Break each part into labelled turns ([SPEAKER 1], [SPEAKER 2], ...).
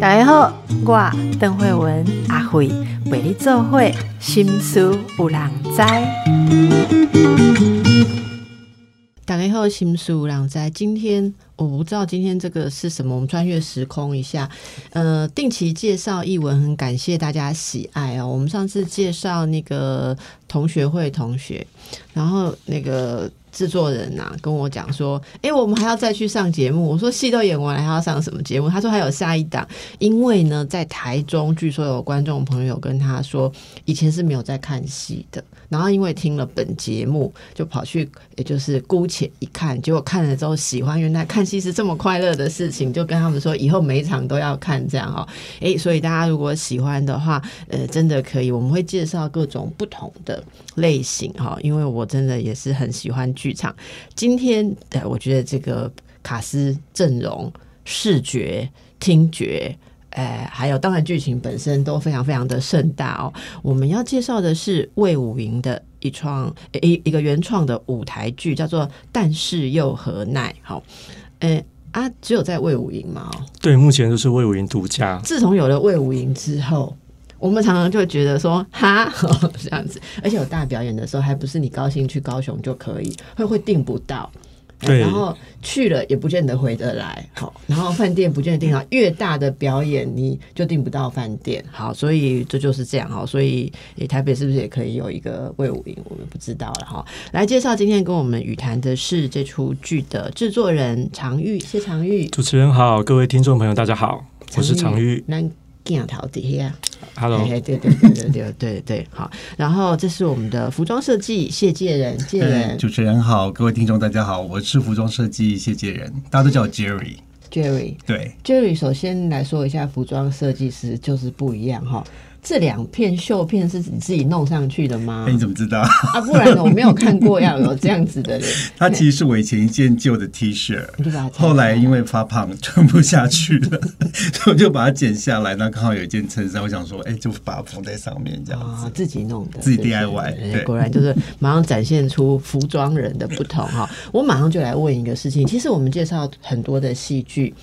[SPEAKER 1] 大家好，我邓慧文阿慧为你做会心思有人知。大家好，心思有人知。今天我不知道今天这个是什么，我们穿越时空一下。呃，定期介绍译文，很感谢大家喜爱哦。我们上次介绍那个同学会同学，然后那个。制作人呐跟我讲说，哎，我们还要再去上节目。我说戏都演完了，还要上什么节目？他说还有下一档，因为呢，在台中，据说有观众朋友跟他说，以前是没有在看戏的。然后因为听了本节目，就跑去，也就是姑且一看，结果看了之后喜欢，原来看戏是这么快乐的事情，就跟他们说以后每一场都要看这样哦。哎，所以大家如果喜欢的话，呃，真的可以，我们会介绍各种不同的类型哈，因为我真的也是很喜欢剧场。今天，呃，我觉得这个卡斯阵容、视觉、听觉。哎，还有，当然剧情本身都非常非常的盛大哦。我们要介绍的是魏武营的一创一一个原创的舞台剧，叫做《但是又何奈》。好，哎啊，只有在魏武营嘛？哦，
[SPEAKER 2] 对，目前就是魏武营独家。
[SPEAKER 1] 自从有了魏武营之后，我们常常就会觉得说，哈，这样子，而且有大表演的时候，还不是你高兴去高雄就可以，会会订不到。然后去了也不见得回得来，好，然后饭店不见得订到，越大的表演你就订不到饭店，好，所以这就是这样哈，所以台北是不是也可以有一个魏武营？我们不知道了哈。来介绍今天跟我们语谈的是这出剧的制作人常玉，谢常玉，
[SPEAKER 2] 主持人好，各位听众朋友大家好，我是常玉。
[SPEAKER 1] 镜头底下
[SPEAKER 2] ，Hello，
[SPEAKER 1] 对对对对对对对，好。然后这是我们的服装设计谢介人，介仁。
[SPEAKER 3] 主持人好，各位听众大家好，我是服装设计谢介人，大家都叫我 Jerry。
[SPEAKER 1] Jerry，
[SPEAKER 3] 对
[SPEAKER 1] ，Jerry，首先来说一下服装设计师就是不一样哈。这两片绣片是你自己弄上去的吗？
[SPEAKER 3] 你怎么知道
[SPEAKER 1] 啊？不然我没有看过要有这样子的人。
[SPEAKER 3] 它其实是我以前一件旧的 T 恤，后来因为发胖穿不下去了，所以我就把它剪下来。那刚好有一件衬衫，我想说，哎，就把它缝在上面这样子。
[SPEAKER 1] 自己弄的，
[SPEAKER 3] 自己 DIY。
[SPEAKER 1] 果然就是马上展现出服装人的不同哈。我马上就来问一个事情，其实我们介绍很多的戏剧，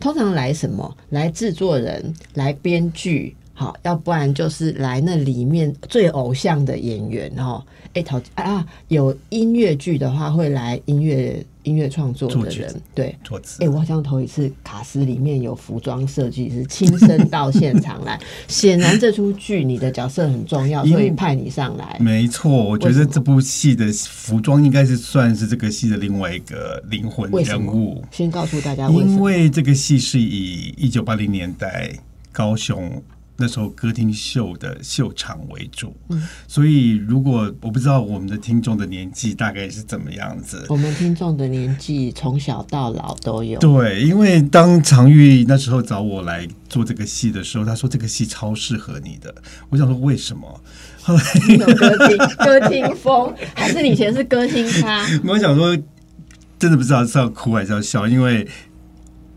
[SPEAKER 1] 通常来什么？来制作人，来编剧。好，要不然就是来那里面最偶像的演员哦。哎，陶啊，有音乐剧的话会来音乐音乐创作的人，对，
[SPEAKER 3] 作词。
[SPEAKER 1] 哎，我好像头一次卡斯里面有服装设计师亲身到现场来。显然这出剧你的角色很重要，所以派你上来。
[SPEAKER 3] 没错，我觉得这部戏的服装应该是算是这个戏的另外一个灵魂人物。
[SPEAKER 1] 先告诉大家，
[SPEAKER 3] 因为这个戏是以一九八零年代高雄。那时候歌厅秀的秀场为主，所以如果我不知道我们的听众的年纪大概是怎么样子，
[SPEAKER 1] 我们听众的年纪从小到老都有。
[SPEAKER 3] 对，因为当常玉那时候找我来做这个戏的时候，他说这个戏超适合你的。我想说为什么？
[SPEAKER 1] 后来有歌厅歌厅风，还是以前是歌厅咖？
[SPEAKER 3] 我想说，真的不知道是要哭还是要笑，因为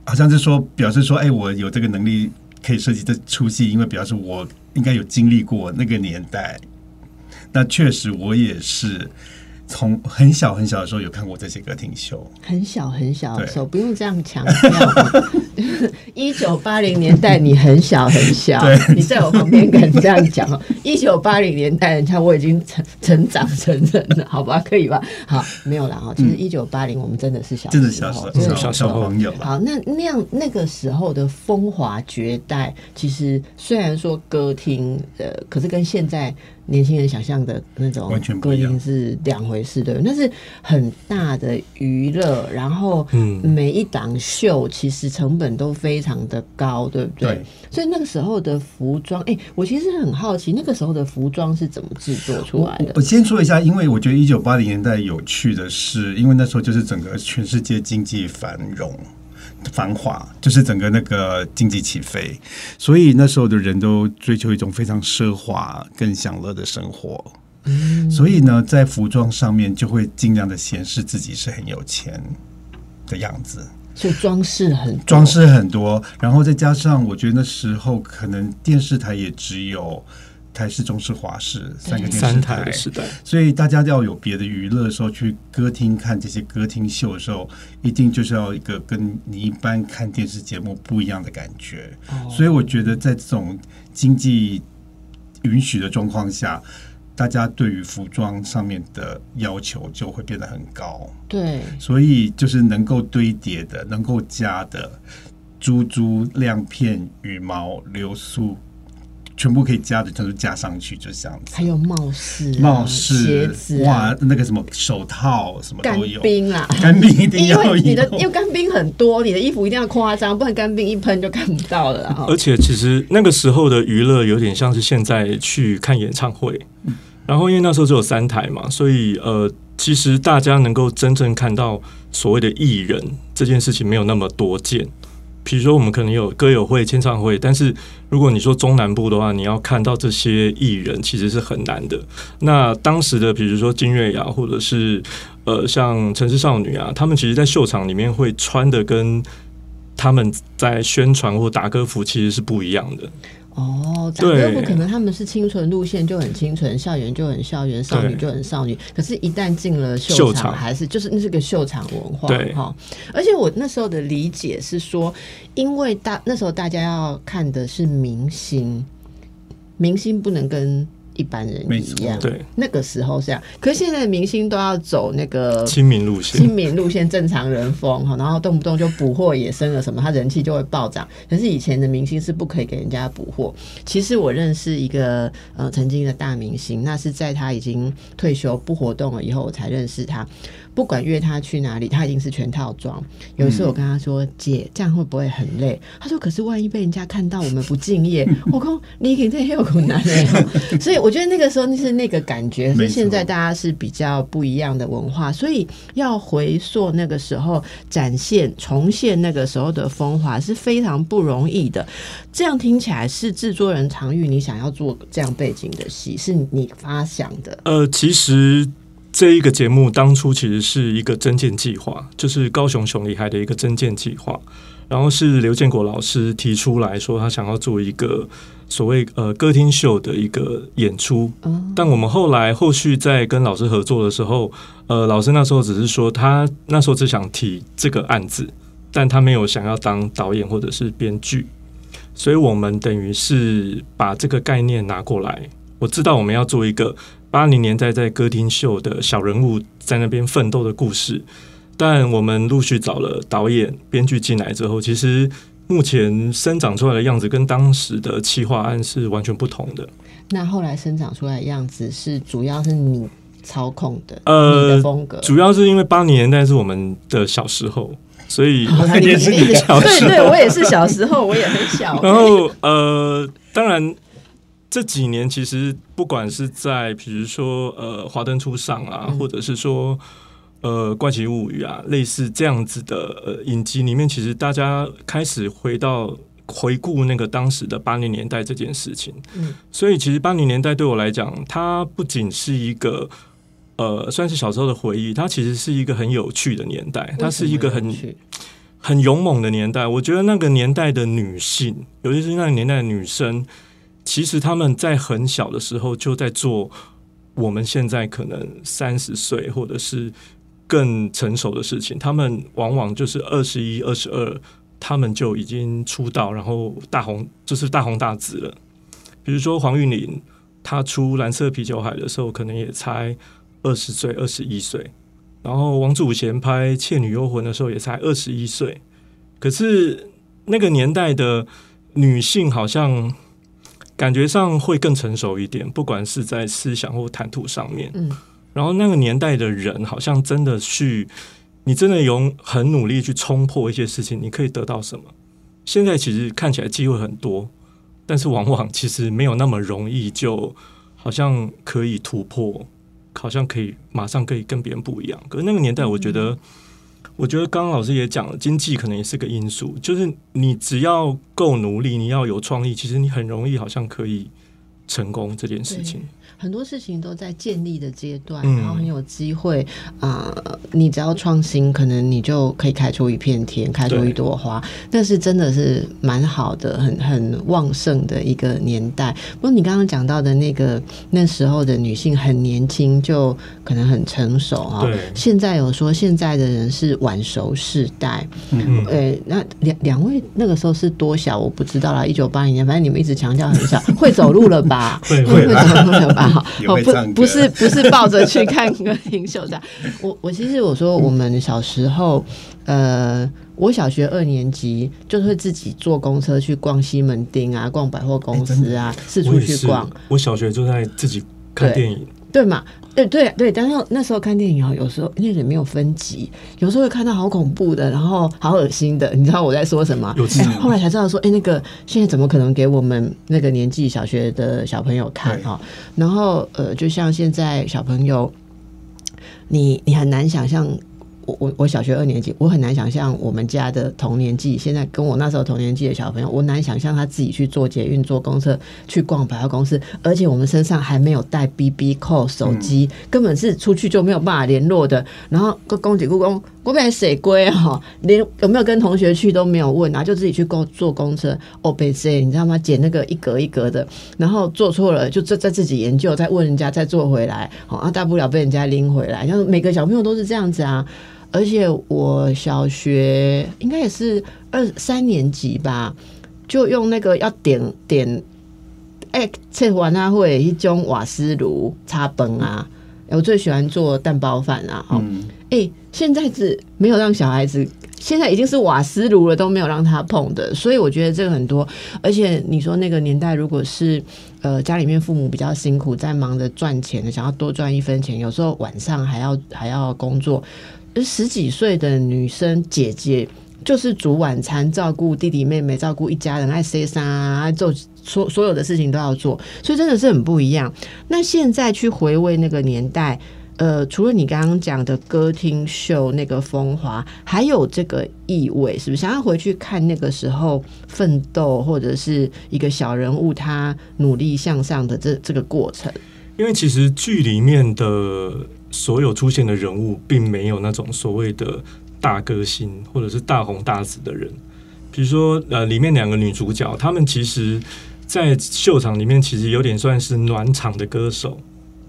[SPEAKER 3] 好像是说表示说，哎，我有这个能力。可以设计这出戏，因为表示我应该有经历过那个年代。那确实，我也是。从很小很小的时候有看过这些歌厅秀，
[SPEAKER 1] 很小很小的时候不用这样强调。一九八零年代你很小很小，你在我旁边敢这样讲？一九八零年代人家我已经成成长成人了，好吧，可以吧？好，没有了哈。其实一九八零我们真的是小，
[SPEAKER 3] 真的小时候，小小朋友。
[SPEAKER 1] 好，那那样那个时候的风华绝代，其实虽然说歌厅，呃，可是跟现在。年轻人想象的那种歌厅是两回事的，那是很大的娱乐，然后每一档秀其实成本都非常的高，对不对？所以那个时候的服装，哎，我其实很好奇，那个时候的服装是怎么制作出来的？
[SPEAKER 3] 我先说一下，因为我觉得一九八零年代有趣的是，因为那时候就是整个全世界经济繁荣。繁华就是整个那个经济起飞，所以那时候的人都追求一种非常奢华、更享乐的生活。嗯，所以呢，在服装上面就会尽量的显示自己是很有钱的样子，
[SPEAKER 1] 所以装饰很
[SPEAKER 3] 装饰很多，然后再加上我觉得那时候可能电视台也只有。台式、中式、华式三个电视
[SPEAKER 2] 三台
[SPEAKER 3] 台
[SPEAKER 2] 的时代，
[SPEAKER 3] 所以大家要有别的娱乐的时候，去歌厅看这些歌厅秀的时候，一定就是要一个跟你一般看电视节目不一样的感觉。
[SPEAKER 1] 哦
[SPEAKER 3] 所以我觉得在这种经济允许的状况下，大家对于服装上面的要求就会变得很高。
[SPEAKER 1] 对，
[SPEAKER 3] 所以就是能够堆叠的、能够加的珠珠、亮片、羽毛、流苏，全部可以加的，全都加上去，就这样子。
[SPEAKER 1] 还有帽饰、啊、
[SPEAKER 3] 帽
[SPEAKER 1] 鞋子、啊
[SPEAKER 3] 哇，、那个什么手套什么
[SPEAKER 1] 干
[SPEAKER 3] 都有，
[SPEAKER 1] 冰啊。
[SPEAKER 3] 干冰一定
[SPEAKER 1] 因
[SPEAKER 3] 要有。
[SPEAKER 1] 为你的因为干冰很多，你的衣服一定要夸张，不然干冰一喷就看不到了啊。
[SPEAKER 2] 而且其实那个时候的娱乐有点像是现在去看演唱会，然后因为那时候只有三台嘛，所以呃，其实大家能够真正看到所谓的艺人这件事情没有那么多见。比如说，我们可能有歌友会、签唱会，但是如果你说中南部的话，你要看到这些艺人其实是很难的。那当时的比如说金月雅，或者是呃像城市少女啊，他们其实，在秀场里面会穿的跟他们在宣传或打歌服其实是不一样的。
[SPEAKER 1] 哦，打歌服
[SPEAKER 2] 对
[SPEAKER 1] 可能他们是清纯路线就很清纯，校园就很校园，少女就很少女。可是，一旦进了秀场，
[SPEAKER 2] 秀场
[SPEAKER 1] 还是就是那是个秀场文化，
[SPEAKER 2] 对
[SPEAKER 1] 哈。而且我那时候的理解是说，因为大那时候大家要看的是明星，明星不能跟一般人一样，
[SPEAKER 2] 对，
[SPEAKER 1] 那个时候是这样。可是现在的明星都要走那个
[SPEAKER 2] 亲民路线
[SPEAKER 1] 亲，民路线正常人风哈，然后动不动就捕获野生了什么，他人气就会暴涨。可是以前的明星是不可以给人家捕获。其实我认识一个呃曾经的大明星，那是在他已经退休不活动了以后，我才认识他。不管约他去哪里，他一定是全套装。有一次我跟他说：“姐，这样会不会很累？”他说：“可是万一被人家看到我们不敬业，我说你肯定有困难嘞。”所以我觉得那个时候那是那个感觉，是现在大家是比较不一样的文化，所以要回溯那个时候，展现重现那个时候的风华是非常不容易的。这样听起来是制作人常玉，你想要做这样背景的戏，是你发想的。
[SPEAKER 2] 呃，其实这一个节目当初其实是一个增建计划，就是高雄熊厉害的一个增建计划。然后是刘建国老师提出来说，他想要做一个所谓呃歌厅秀的一个演出。
[SPEAKER 1] 哦
[SPEAKER 2] 但我们后来后续在跟老师合作的时候，呃，老师那时候只是说他那时候只想提这个案子，但他没有想要当导演或者是编剧，所以我们等于是把这个概念拿过来。我知道我们要做一个八零年代在歌厅秀的小人物在那边奋斗的故事，但我们陆续找了导演、编剧进来之后，其实目前生长出来的样子跟当时的企划案是完全不同的。
[SPEAKER 1] 那后来生长出来的样子是主要是你操控的，
[SPEAKER 2] 呃
[SPEAKER 1] 你的风格。
[SPEAKER 2] 主要是因为八零年代是我们的小时候，所以
[SPEAKER 3] 也是你
[SPEAKER 2] 小时候
[SPEAKER 1] 对对，我也是小时候，我也很小。
[SPEAKER 2] 然后呃，当然这几年其实不管是在比如说呃《华灯初上》啊，
[SPEAKER 1] 嗯
[SPEAKER 2] 或者是说呃《怪奇物语》啊，类似这样子的呃影集里面，其实大家开始回到回顾那个当时的八零年代这件事情。
[SPEAKER 1] 嗯，
[SPEAKER 2] 所以其实八零年代对我来讲，它不仅是一个。呃，算是小时候的回忆，它其实是一个很有趣的年代，它是一个很很勇猛的年代。我觉得那个年代的女性，尤其是那个年代的女生，其实他们在很小的时候就在做我们现在可能三十岁或者是更成熟的事情。他们往往就是二十一、二十二，他们就已经出道，然后大红就是大红大紫了。比如说黄韵玲，她出《蓝色啤酒海》的时候，可能也才二十岁、二十一岁。然后王祖贤拍《倩女幽魂》的时候也才二十一岁，可是那个年代的女性好像感觉上会更成熟一点，不管是在思想或谈吐上面。
[SPEAKER 1] 嗯，
[SPEAKER 2] 然后那个年代的人好像真的去，你真的用很努力去冲破一些事情，你可以得到什么？现在其实看起来机会很多，但是往往其实没有那么容易，就好像可以突破。好像可以马上可以跟别人不一样。可是那个年代，我觉得，我觉得刚刚老师也讲了，经济可能也是个因素。就是你只要够努力，你要有创意，其实你很容易好像可以成功这件事情。
[SPEAKER 1] 很多事情都在建立的阶段，
[SPEAKER 2] 嗯
[SPEAKER 1] 然后很有机会啊、呃你只要创新，可能你就可以开出一片天，开出一朵花。那是真的是蛮好的，很很旺盛的一个年代。不过你刚刚讲到的那个那时候的女性很年轻，就可能很成熟啊、
[SPEAKER 2] 对
[SPEAKER 1] 现在有说现在的人是晚熟世代，
[SPEAKER 2] 嗯，
[SPEAKER 1] 呃，那两两位那个时候是多小我不知道啦，一九八零年，反正你们一直强调很小，会走路了吧？
[SPEAKER 2] 会
[SPEAKER 1] 会
[SPEAKER 3] 会
[SPEAKER 1] 走路了吧？好哦不不是不是抱着去看歌厅秀的。我我其实我说我们小时候，呃，我小学二年级就是会自己坐公车去逛西门町啊，逛百货公司啊，四处去逛，，
[SPEAKER 2] 我小学就在自己看电影，
[SPEAKER 1] 对嘛？对对对，但是那时候看电影哦，有时候那里没有分级，有时候会看到好恐怖的，然后好恶心的，你知道我在说什么？后来才知道说，哎、那个现在怎么可能给我们那个年纪小学的小朋友看
[SPEAKER 3] 对
[SPEAKER 1] 哈？然后呃，就像现在小朋友，你你很难想象。我我我小学二年级，我很难想象我们家的同年纪，现在跟我那时候同年纪的小朋友，我难想象他自己去坐捷运、坐公车、去逛百货公司，而且我们身上还没有带 BB 扣手机，根本是出去就没有办法联络的。然后公公姐故宫，我本来水龟哈，连有没有跟同学去都没有问，然后就自己去公坐公车。哦，被 C，你知道吗？捡那个一格一格的，然后做错了就再再自己研究，再问人家，再做回来，好、啊，大不了被人家拎回来。像每个小朋友都是这样子啊。而且我小学应该也是二三年级吧，就用那个要点点，哎、测完啊会一种瓦斯炉插崩啊。我最喜欢做蛋包饭啊，哦，
[SPEAKER 3] 嗯，
[SPEAKER 1] 哎、现在是没有让小孩子，现在已经是瓦斯炉了，都没有让他碰的，所以我觉得这个很多。而且你说那个年代，如果是呃家里面父母比较辛苦，在忙着赚钱的，想要多赚一分钱，有时候晚上还要还要工作，十几岁的女生姐姐。就是煮晚餐、照顾弟弟妹妹、照顾一家人，爱塞衫啊，做所所有的事情都要做，所以真的是很不一样。那现在去回味那个年代，呃，除了你刚刚讲的歌厅秀那个风华，还有这个意味，是不是？想要回去看那个时候奋斗，或者是一个小人物他努力向上的这这个过程。
[SPEAKER 2] 因为其实剧里面的所有出现的人物，并没有那种所谓的大歌星或者是大红大紫的人。比如说，呃，里面两个女主角，她们其实，在秀场里面其实有点算是暖场的歌手，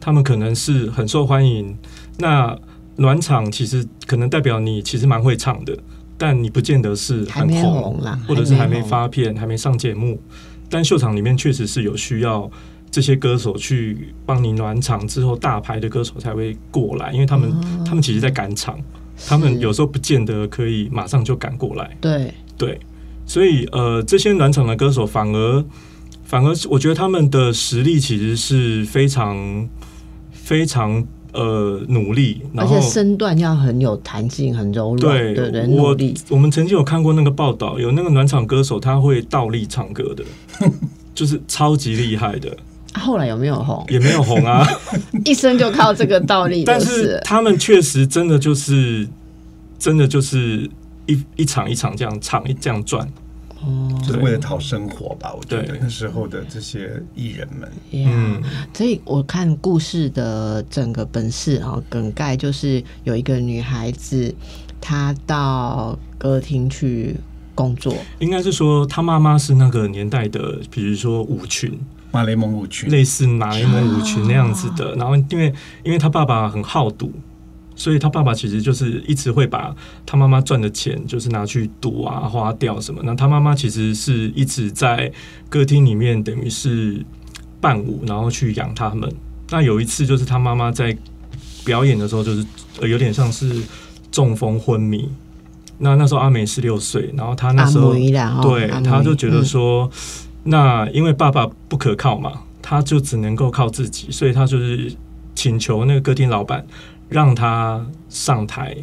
[SPEAKER 2] 她们可能是很受欢迎。那暖场其实可能代表你其实蛮会唱的，但你不见得是很红，或者是还没发片、还没上节目，但秀场里面确实是有需要这些歌手去帮你暖场之后，大牌的歌手才会过来，因为他们、
[SPEAKER 1] 哦。
[SPEAKER 2] 他们其实在赶场，他们有时候不见得可以马上就赶过来，
[SPEAKER 1] 对。
[SPEAKER 2] 对，所以呃，这些暖场的歌手反而反而是我觉得他们的实力其实是非常非常呃努力，然后
[SPEAKER 1] 而且身段要很有弹性，很柔软，
[SPEAKER 2] 对
[SPEAKER 1] 对对，
[SPEAKER 2] 我。我们曾经有看过那个报道，有那个暖场歌手他会倒立唱歌的，就是超级厉害的，
[SPEAKER 1] 啊后来有没有红？
[SPEAKER 2] 也没有红啊，
[SPEAKER 1] 一生就靠这个倒立，
[SPEAKER 2] 但
[SPEAKER 1] 是
[SPEAKER 2] 是。他们确实真的就是真的就是一一场一场这样唱，一这样转，
[SPEAKER 1] 哦，
[SPEAKER 3] 就是为了讨生活吧。我觉得
[SPEAKER 2] 对。
[SPEAKER 3] 那时候的这些艺人们，
[SPEAKER 1] 嗯
[SPEAKER 2] 嗯，
[SPEAKER 1] 所以我看故事的整个本事啊，梗概就是有一个女孩子，她到歌厅去工作，
[SPEAKER 2] 应该是说她妈妈是那个年代的，比如说舞群，
[SPEAKER 3] 马雷蒙舞群，
[SPEAKER 2] 类似马雷蒙舞群那样子的。然后因为因为他爸爸很好赌，所以他爸爸其实就是一直会把他妈妈赚的钱就是拿去赌啊花掉什么。那他妈妈其实是一直在歌厅里面等于是伴舞，然后去养他们。那有一次就是他妈妈在表演的时候，就是呃有点像是中风昏迷。那那时候阿美十六岁，然后他那
[SPEAKER 1] 阿
[SPEAKER 2] 时候对，他就觉得
[SPEAKER 1] 嗯
[SPEAKER 2] 说，那因为爸爸不可靠嘛，他就只能够靠自己，所以他就是请求那个歌厅老板让他上台，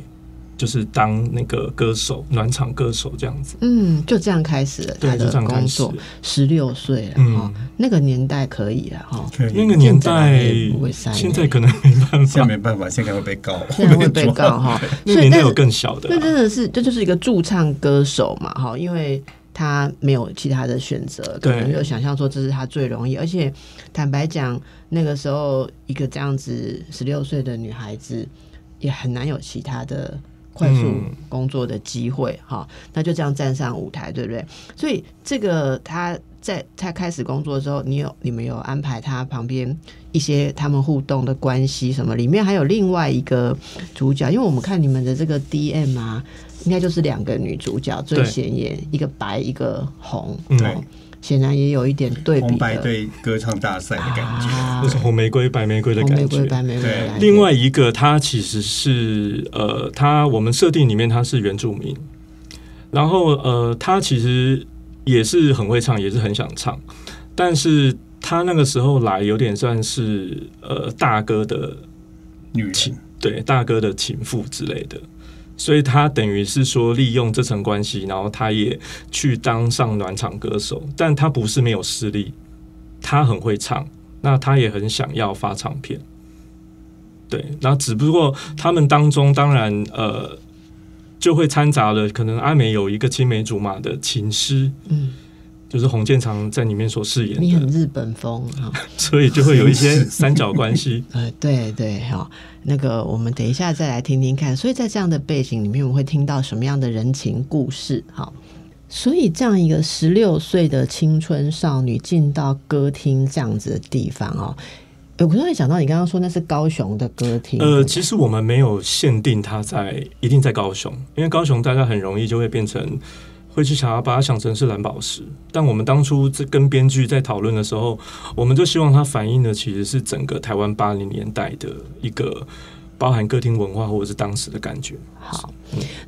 [SPEAKER 2] 就是当那个歌手，暖场歌手这样子。
[SPEAKER 1] 嗯，就这样开始了
[SPEAKER 2] 对，
[SPEAKER 1] 她的
[SPEAKER 2] 就这样开始。
[SPEAKER 1] 工作。。十六岁了
[SPEAKER 2] 嗯。
[SPEAKER 1] 哈，那个年代可以了哈，
[SPEAKER 2] 那个年代
[SPEAKER 1] 现在
[SPEAKER 2] 可能没办
[SPEAKER 3] 现在
[SPEAKER 2] 法，
[SPEAKER 3] 没办法，现在会被告，
[SPEAKER 1] 现在会被告哈，
[SPEAKER 2] 那年代有更小的啊、
[SPEAKER 1] 那真的是这就是一个驻唱歌手嘛哈，因为他没有其他的选择，可能
[SPEAKER 2] 对
[SPEAKER 1] 就想象说这是他最容易，而且坦白讲，那个时候一个这样子十六岁的女孩子也很难有其他的。快速
[SPEAKER 2] 嗯
[SPEAKER 1] 工作的机会，哈、那就这样站上舞台，对不对？所以这个他在他开始工作的时候，你有你们有安排他旁边一些他们互动的关系什么？里面还有另外一个主角，因为我们看你们的这个 DM 啊，应该就是两个女主角最显眼，一个白一个红，
[SPEAKER 2] 嗯
[SPEAKER 1] 哦显然也有一点对比
[SPEAKER 3] 红白
[SPEAKER 1] 的
[SPEAKER 3] 对歌唱大赛的感觉。
[SPEAKER 1] 啊
[SPEAKER 2] 就是红玫瑰、白玫瑰的
[SPEAKER 1] 红玫
[SPEAKER 2] 感觉。
[SPEAKER 1] 瑰白玫瑰的
[SPEAKER 3] 对
[SPEAKER 1] 感觉。
[SPEAKER 2] 另外一个，他其实是呃，他我们设定里面他是原住民，然后呃，他其实也是很会唱，也是很想唱，但是他那个时候来有点算是呃大哥的
[SPEAKER 3] 女
[SPEAKER 2] 情对大哥的情妇之类的，所以他等于是说利用这层关系，然后他也去当上暖场歌手，但他不是没有实力，他很会唱，那他也很想要发唱片，对，那只不过他们当中当然呃就会掺杂了，可能阿美有一个青梅竹马的情诗，
[SPEAKER 1] 嗯，
[SPEAKER 2] 就是洪建长在里面所饰演的，
[SPEAKER 1] 你很日本风啊。
[SPEAKER 2] 所以就会有一些 三角关系。
[SPEAKER 1] 呃，对对，哈、那个我们等一下再来听听看。所以在这样的背景里面，我们会听到什么样的人情故事？哈，所以这样一个十六岁的青春少女进到歌厅这样子的地方哦，呃我突然想到，你刚刚说那是高雄的歌厅，
[SPEAKER 2] 呃，其实我们没有限定它在一定在高雄，因为高雄大家很容易就会变成会去想要把它想成是蓝宝石。但我们当初在跟编剧在讨论的时候，我们就希望它反映的其实是整个台湾八零年代的一个包含歌厅文化或者是当时的感觉。
[SPEAKER 1] 好，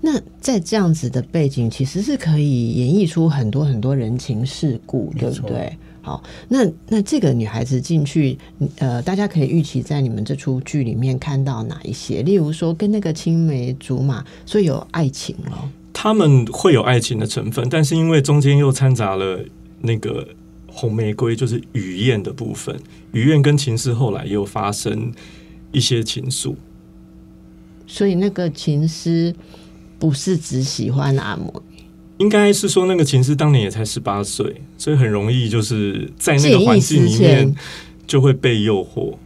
[SPEAKER 1] 那在这样子的背景，其实是可以演绎出很多很多人情世故，对不对？好，那那这个女孩子进去，呃，大家可以预期在你们这出剧里面看到哪一些？例如说，跟那个青梅竹马，所以有爱情了。
[SPEAKER 2] 他们会有爱情的成分，但是因为中间又掺杂了那个红玫瑰，就是雨燕的部分。雨燕跟秦氏后来又发生一些情愫。
[SPEAKER 1] 所以那个情诗不是只喜欢阿摩，
[SPEAKER 2] 应该是说那个琴师当年也才十八岁，所以很容易就是在那个环境里面就会被诱惑。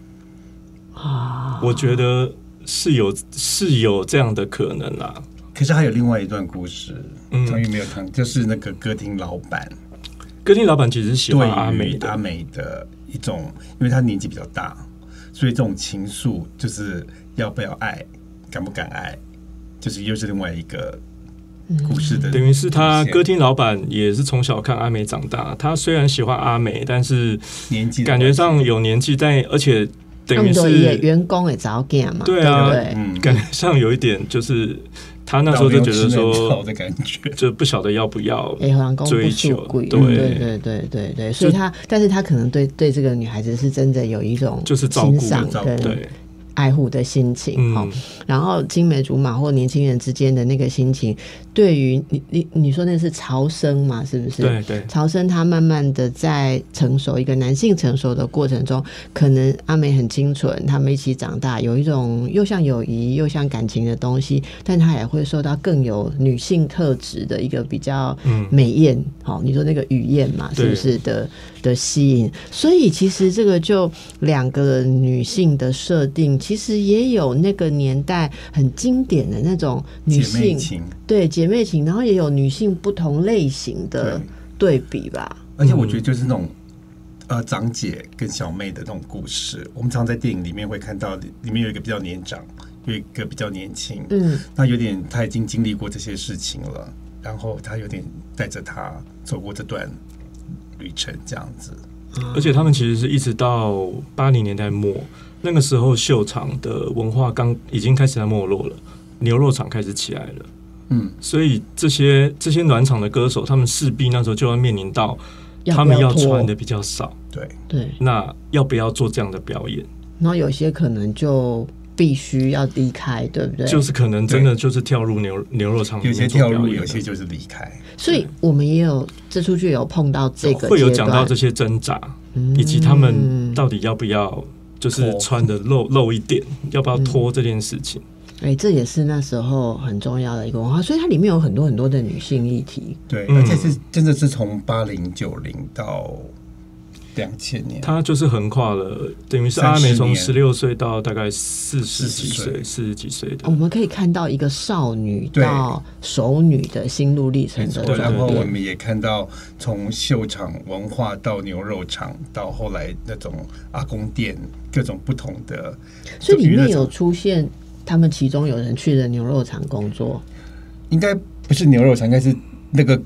[SPEAKER 1] 啊。
[SPEAKER 2] 我觉得是有是有这样的可能啦。
[SPEAKER 3] 可是还有另外一段故事，
[SPEAKER 2] 嗯
[SPEAKER 3] 张玉没有看，就是那个歌厅老板
[SPEAKER 2] 歌厅老板其实喜
[SPEAKER 3] 对
[SPEAKER 2] 欢阿美
[SPEAKER 3] 于阿，美的一种，因为他年纪比较大，所以这种情愫就是要不要爱，敢不敢爱，就是又是另外一个故事的。
[SPEAKER 2] 等于是他歌厅老板也是从小看阿美长大。他虽然喜欢阿美，但是
[SPEAKER 3] 年纪
[SPEAKER 2] 感觉上有年纪，但而且等于是
[SPEAKER 1] 员工也早干嘛？
[SPEAKER 2] 对啊？
[SPEAKER 3] 嗯，
[SPEAKER 2] 感觉上有一点就是他那时候就觉得说，
[SPEAKER 3] 的感觉，
[SPEAKER 2] 就不晓得要不要追求
[SPEAKER 1] 贵，
[SPEAKER 2] 对
[SPEAKER 1] 对对对对对，所以他，但是他可能对对这个女孩子是真的有一种
[SPEAKER 2] 就是照顾对，
[SPEAKER 1] 爱护的心情，哈、
[SPEAKER 2] 嗯，
[SPEAKER 1] 然后青梅竹马或年轻人之间的那个心情，对于你你你说那是潮生嘛，是不是？
[SPEAKER 2] 对对。
[SPEAKER 1] 潮生他慢慢的在成熟，一个男性成熟的过程中，可能阿美很清纯，他们一起长大，有一种又像友谊又像感情的东西，但他也会受到更有女性特质的一个比较
[SPEAKER 2] 嗯
[SPEAKER 1] 美艳，好、你说那个雨燕嘛，是不是的的吸引？所以其实这个就两个女性的设定，其实也有那个年代很经典的那种女性
[SPEAKER 3] 情。
[SPEAKER 1] 对姐妹情，然后也有女性不同类型的
[SPEAKER 3] 对
[SPEAKER 1] 对比吧。
[SPEAKER 3] 而且我觉得就是那种、呃长姐跟小妹的那种故事，我们常在电影里面会看到，里面有一个比较年长，有一个比较年轻，
[SPEAKER 1] 嗯，
[SPEAKER 3] 那有点他已经经历过这些事情了，然后他有点带着他走过这段旅程，这样子。
[SPEAKER 2] 而且他们其实是一直到八零年代末，那个时候秀场的文化刚已经开始在没落了，牛肉厂开始起来了，
[SPEAKER 3] 嗯，
[SPEAKER 2] 所以这些这些暖场的歌手，他们势必那时候就要面临到他们要穿的比较少，
[SPEAKER 3] 对，
[SPEAKER 1] 对，
[SPEAKER 2] 那要不要做这样的表演？
[SPEAKER 1] 然后有些可能就必须要离开，对不对？
[SPEAKER 2] 就是可能真的就是跳入牛牛肉厂里
[SPEAKER 3] 有些跳入，
[SPEAKER 2] 做表演
[SPEAKER 3] 有些就是离开。
[SPEAKER 1] 所以我们也有这出剧有碰到这个
[SPEAKER 2] 会有讲到这些挣扎，
[SPEAKER 1] 嗯
[SPEAKER 2] 以及他们到底要不要就是穿的露露一点，要不要脱这件事情。
[SPEAKER 1] 哎，这也是那时候很重要的一个文化，所以它里面有很多很多的女性议题。
[SPEAKER 3] 对，
[SPEAKER 2] 嗯
[SPEAKER 3] 而且是真的是从八零九零到两千年，
[SPEAKER 2] 他就是横跨了，等于是阿美从
[SPEAKER 3] 年
[SPEAKER 2] 十六岁到大概四十几
[SPEAKER 3] 岁
[SPEAKER 2] 岁、四十几岁的
[SPEAKER 1] 我。们可以看到一个少女到熟女的心路历程的
[SPEAKER 3] 对，然后我。们也看到从秀场文化到牛肉场，到后来那种阿公店，各种不同的，
[SPEAKER 1] 所以里面有出现他们其中有人去了牛肉场工作，
[SPEAKER 3] 应该不是牛肉场，应该是那个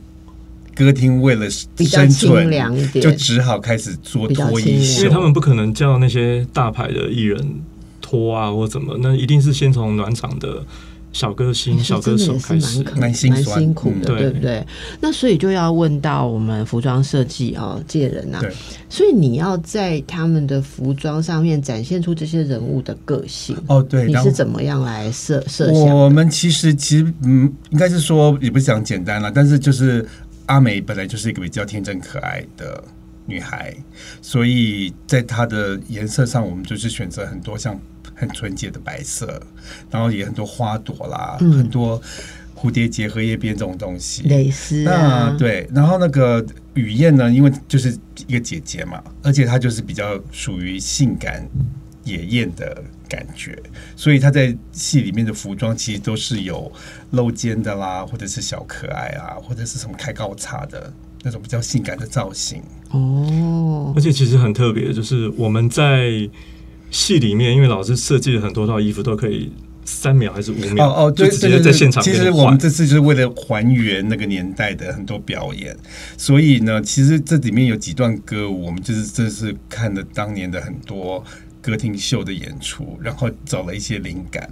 [SPEAKER 3] 歌厅为了生
[SPEAKER 1] 清
[SPEAKER 3] 存，
[SPEAKER 1] 凉一点
[SPEAKER 3] 就只好开始做脱衣秀。
[SPEAKER 2] 因为他们不可能叫那些大牌的艺人脱啊或怎么，那一定是先从暖场的小歌星、小歌手开始。
[SPEAKER 1] 蛮辛苦的，
[SPEAKER 2] 嗯
[SPEAKER 1] 对
[SPEAKER 2] 对
[SPEAKER 1] 不对？那所以就要问到我们服装设计哦，介人啊
[SPEAKER 3] 对，
[SPEAKER 1] 所以你要在他们的服装上面展现出这些人物的个性。
[SPEAKER 3] 哦，对，
[SPEAKER 1] 你是怎么样来设设想？
[SPEAKER 3] 我们其实其实嗯，应该是说也不是讲简单了，但是就是阿美本来就是一个比较天真可爱的女孩，所以在她的颜色上，我们就是选择很多像很纯洁的白色，然后也很多花朵啦，
[SPEAKER 1] 嗯
[SPEAKER 3] 很多蝴蝶结、荷叶边这种东西。
[SPEAKER 1] 蕾丝
[SPEAKER 3] 那
[SPEAKER 1] 啊，
[SPEAKER 3] 对，然后那个雨燕呢，因为就是一个姐姐嘛，而且她就是比较属于性感野艳的感觉，所以他在戏里面的服装其实都是有露肩的啦，或者是小可爱啊，或者是什么开高叉的那种比较性感的造型。
[SPEAKER 1] 哦。
[SPEAKER 2] 而，且其实很特别，就是我们在戏里面，因为老师设计了很多套衣服，都可以三秒还是五秒，
[SPEAKER 3] 哦哦，对
[SPEAKER 2] 就直
[SPEAKER 3] 对对对。
[SPEAKER 2] 接在现场
[SPEAKER 3] 其实我们这次就是为了还原那个年代的很多表演，所以呢，其实这里面有几段歌舞，我们就是真是看了当年的很多歌厅秀的演出，然后找了一些灵感。